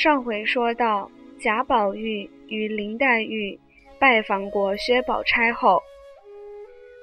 上回说到，贾宝玉与林黛玉拜访过薛宝钗后，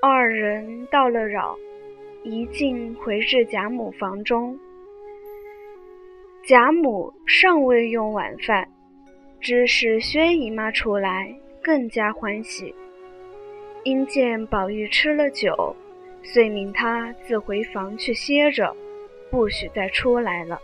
二人到了扰，一径回至贾母房中。贾母尚未用晚饭，只是薛姨妈出来，更加欢喜。因见宝玉吃了酒，遂命他自回房去歇着，不许再出来了。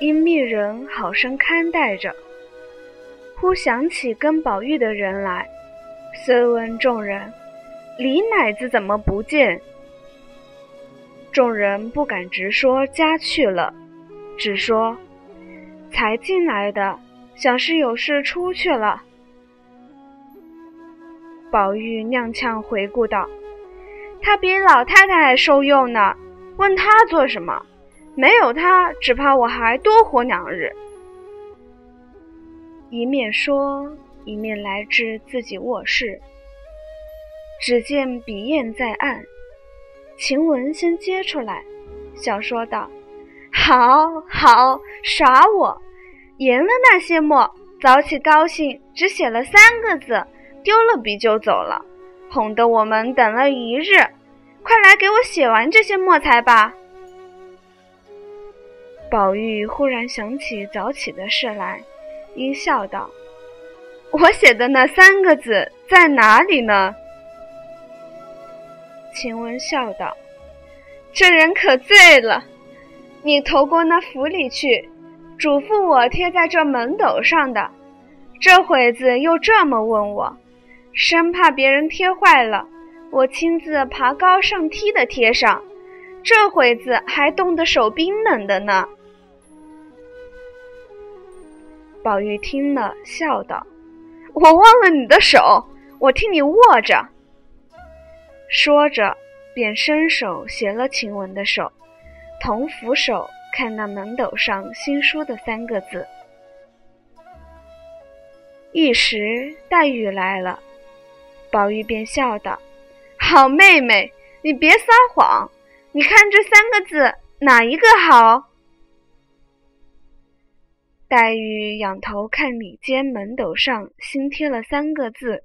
因密人好生看待着，忽想起跟宝玉的人来，遂问众人：“李奶子怎么不见？”众人不敢直说家去了，只说：“才进来的，想是有事出去了。”宝玉踉跄回顾道：“他比老太太还受用呢，问他做什么？”没有他，只怕我还多活两日。一面说，一面来至自己卧室，只见笔砚在案，晴雯先接出来，笑说道：“好好耍我！研了那些墨，早起高兴，只写了三个字，丢了笔就走了，哄得我们等了一日。快来给我写完这些墨才罢。”宝玉忽然想起早起的事来，阴笑道：“我写的那三个字在哪里呢？”晴雯笑道：“这人可醉了。你投过那府里去，嘱咐我贴在这门斗上的，这会子又这么问我，生怕别人贴坏了，我亲自爬高上梯的贴上，这会子还冻得手冰冷的呢。”宝玉听了，笑道：“我忘了你的手，我替你握着。”说着，便伸手携了晴雯的手，同扶手看那门斗上新书的三个字。一时黛玉来了，宝玉便笑道：“好妹妹，你别撒谎，你看这三个字哪一个好？”黛玉仰头看里间门斗上新贴了三个字，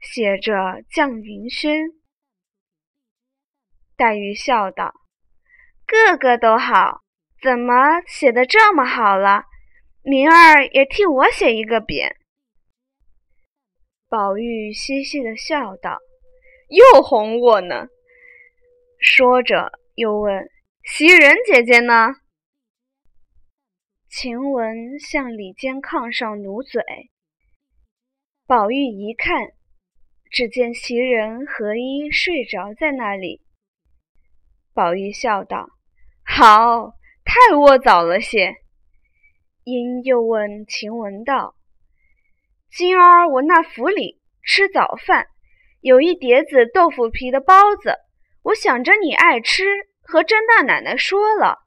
写着“绛云轩”。黛玉笑道：“个个都好，怎么写的这么好了？明儿也替我写一个匾。”宝玉嘻嘻的笑道：“又哄我呢。”说着又问：“袭人姐姐呢？”晴雯向里间炕上努嘴，宝玉一看，只见袭人和衣睡着在那里。宝玉笑道：“好，太窝早了些。”因又问晴雯道：“今儿我那府里吃早饭，有一碟子豆腐皮的包子，我想着你爱吃，和甄大奶奶说了，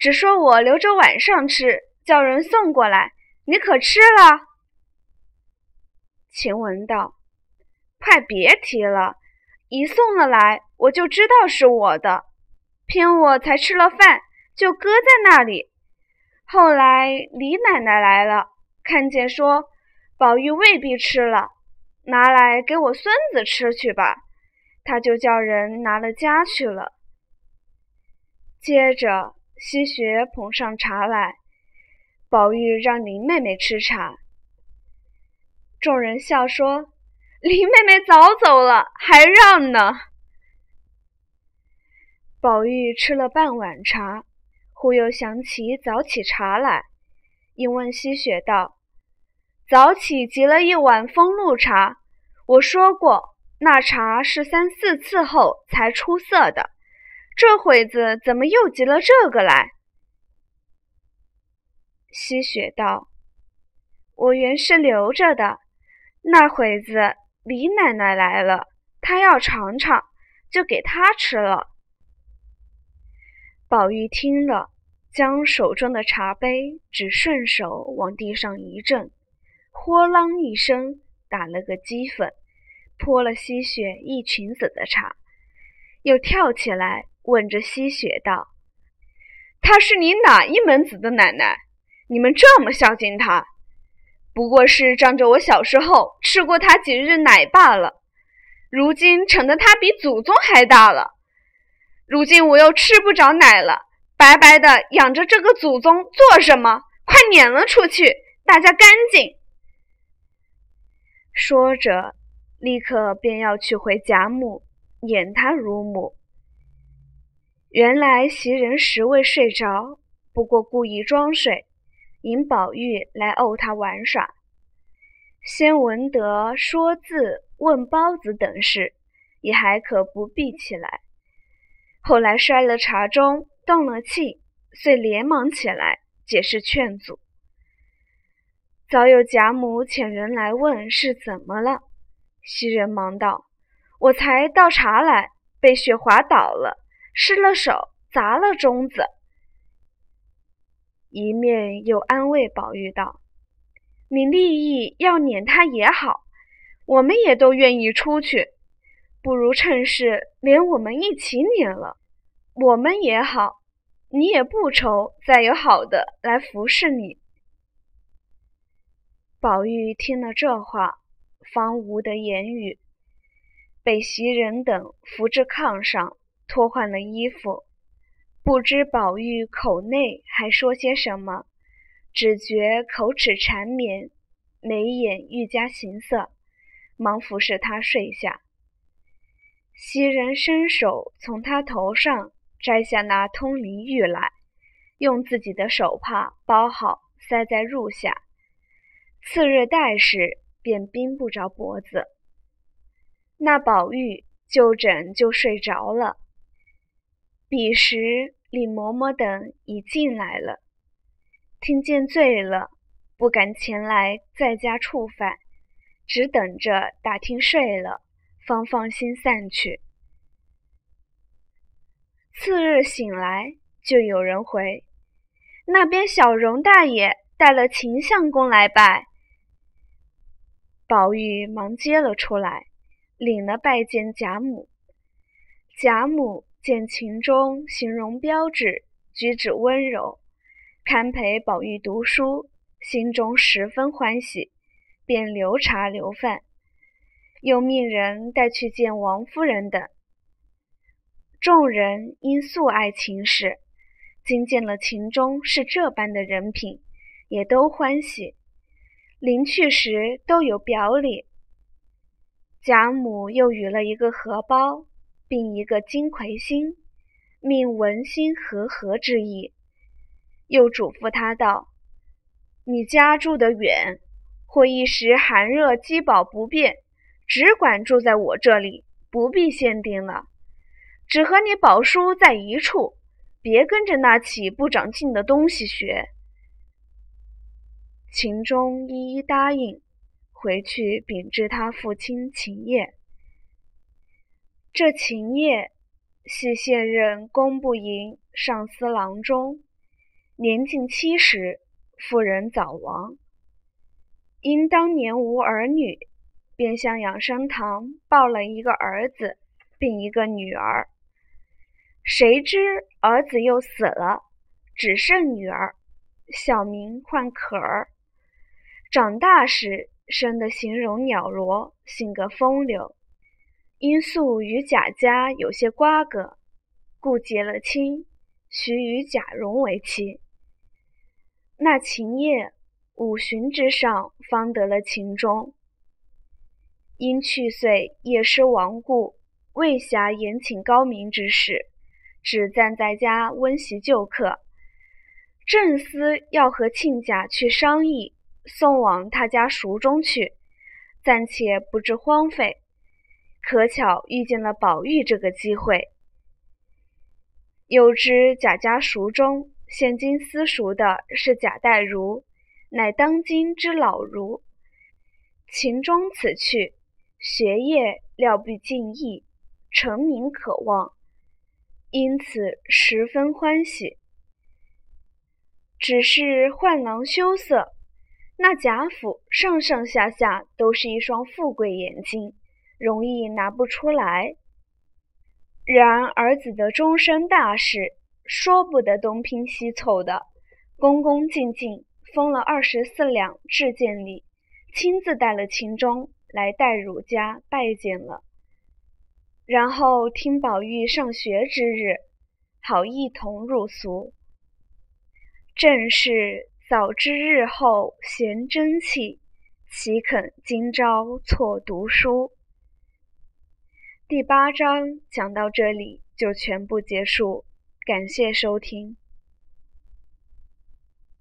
只说我留着晚上吃。”叫人送过来，你可吃了？晴雯道：“快别提了，一送了来，我就知道是我的，偏我才吃了饭，就搁在那里。后来李奶奶来了，看见说宝玉未必吃了，拿来给我孙子吃去吧，他就叫人拿了家去了。接着西雪捧上茶来。”宝玉让林妹妹吃茶，众人笑说：“林妹妹早走了，还让呢。”宝玉吃了半碗茶，忽又想起早起茶来，因问西雪道：“早起急了一碗风露茶，我说过那茶是三四次后才出色的，这会子怎么又急了这个来？”西雪道：“我原是留着的，那会子李奶奶来了，她要尝尝，就给她吃了。”宝玉听了，将手中的茶杯只顺手往地上一震，豁啷一声打了个鸡粉，泼了西雪一裙子的茶，又跳起来问着西雪道：“她是你哪一门子的奶奶？”你们这么孝敬他，不过是仗着我小时候吃过他几日奶罢了。如今成的他比祖宗还大了，如今我又吃不着奶了，白白的养着这个祖宗做什么？快撵了出去，大家干净。说着，立刻便要去回贾母，撵他乳母。原来袭人实未睡着，不过故意装睡，引宝玉来怄他玩耍。先闻得说字、问包子等事，也还可不必起来。后来摔了茶盅，动了气，遂连忙起来解释劝阻。早有贾母遣人来问是怎么了，袭人忙道：“我才倒茶来，被雪滑倒了。”失了手，砸了盅子。一面又安慰宝玉道：“你立意要撵他也好，我们也都愿意出去，不如趁势连我们一起撵了，我们也好，你也不愁再有好的来服侍你。”宝玉听了这话，方无得言语，被袭人等扶至炕上。脱换了衣服，不知宝玉口内还说些什么，只觉口齿缠绵，眉眼愈加形色，忙服侍他睡下。袭人伸手从他头上摘下那通灵玉来，用自己的手帕包好，塞在褥下。次日戴时，便冰不着脖子。那宝玉就枕就睡着了。彼时，李嬷嬷等已进来了，听见醉了，不敢前来在家触犯，只等着打听睡了，方放心散去。次日醒来，就有人回，那边小荣大爷带了秦相公来拜。宝玉忙接了出来，领了拜见贾母。贾母。见秦钟形容标致，举止温柔，堪陪宝玉读书，心中十分欢喜，便留茶留饭，又命人带去见王夫人等。众人因素爱秦氏，今见了秦钟是这般的人品，也都欢喜。临去时都有表礼。贾母又与了一个荷包。并一个金魁星，命文心和合之意。又嘱咐他道：“你家住得远，或一时寒热饥饱不便，只管住在我这里，不必限定了。只和你宝叔在一处，别跟着那起不长进的东西学。”秦钟一一答应，回去禀知他父亲秦业。这秦业系现任工部营上司郎中，年近七十，妇人早亡，因当年无儿女，便向养生堂抱了一个儿子，并一个女儿。谁知儿子又死了，只剩女儿，小名唤可儿。长大时生得形容袅娜，性格风流。因素与贾家有些瓜葛，故结了亲，许与贾蓉为妻。那秦业五旬之上，方得了秦钟。因去岁夜失亡故，未暇延请高明之事，只暂在家温习旧课。正思要和亲家去商议，送往他家塾中去，暂且不致荒废。可巧遇见了宝玉这个机会，又知贾家塾中现今私塾的是贾代儒，乃当今之老儒。秦钟此去，学业料必尽益，成名可望，因此十分欢喜。只是宦郎羞涩，那贾府上上下下都是一双富贵眼睛。容易拿不出来。然儿子的终身大事，说不得东拼西凑的，恭恭敬敬，封了二十四两制剑礼，亲自带了秦钟来戴儒家拜见了。然后听宝玉上学之日，好一同入俗。正是早知日后贤争气，岂肯今朝错读书。第八章讲到这里就全部结束，感谢收听。